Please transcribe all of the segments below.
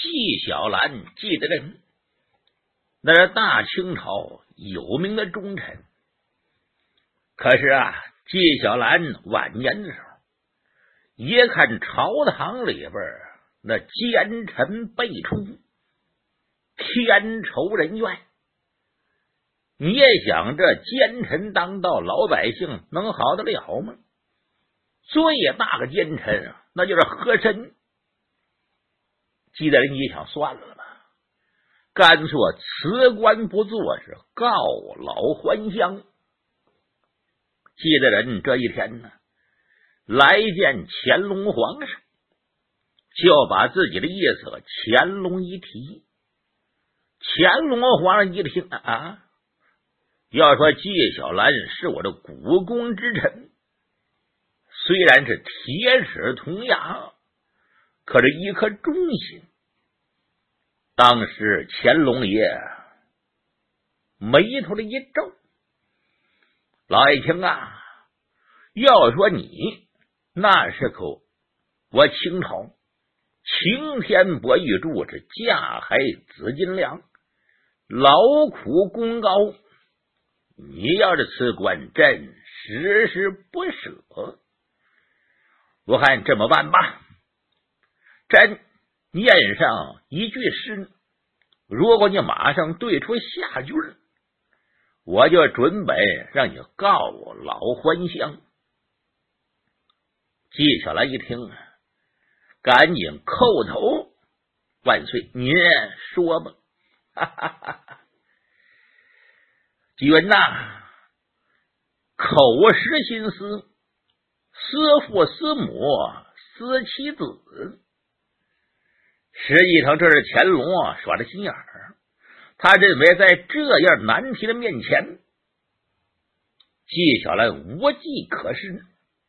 纪晓岚，纪德仁，那是大清朝有名的忠臣。可是啊，纪晓岚晚年的时候，一看朝堂里边那奸臣。辈出，天仇人怨。你也想，这奸臣。当道，老百姓能好得了吗？最大个奸臣。啊，那就是和珅。记得人一想，算了吧，干脆辞官不做，是告老还乡。记得人这一天呢，来见乾隆皇上，就把自己的意思乾隆一提。乾隆皇上一听啊。要说纪晓岚是我的股肱之臣，虽然是铁齿铜牙，可是一颗忠心。当时乾隆爷眉头的一皱，老爷听啊，要说你那时候，我清朝晴天博玉柱，是架海紫金梁，劳苦功高。你要是辞官，朕时时不舍。我看这么办吧，朕念上一句诗，如果你马上对出下句，我就准备让你告老还乡。纪晓岚一听，赶紧叩头万岁，您说吧，哈哈哈哈。君呐，口实心思，思父思母思妻子。实际上，这是乾隆啊耍的心眼儿。他认为，在这样难题的面前，纪晓岚无计可施，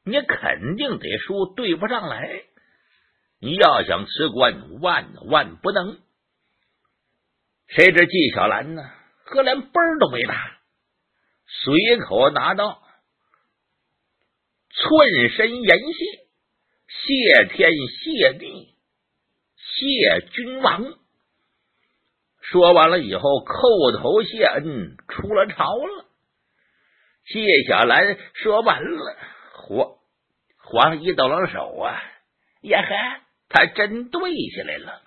你肯定得输，对不上来。你要想辞官，万万不能。谁知纪晓岚呢，可连奔儿都没打。随口拿到，寸身言谢，谢天谢地，谢君王。说完了以后，叩头谢恩，出了朝了。谢小兰说完了，皇皇上一抖了手啊，呀呵，他真对起来了。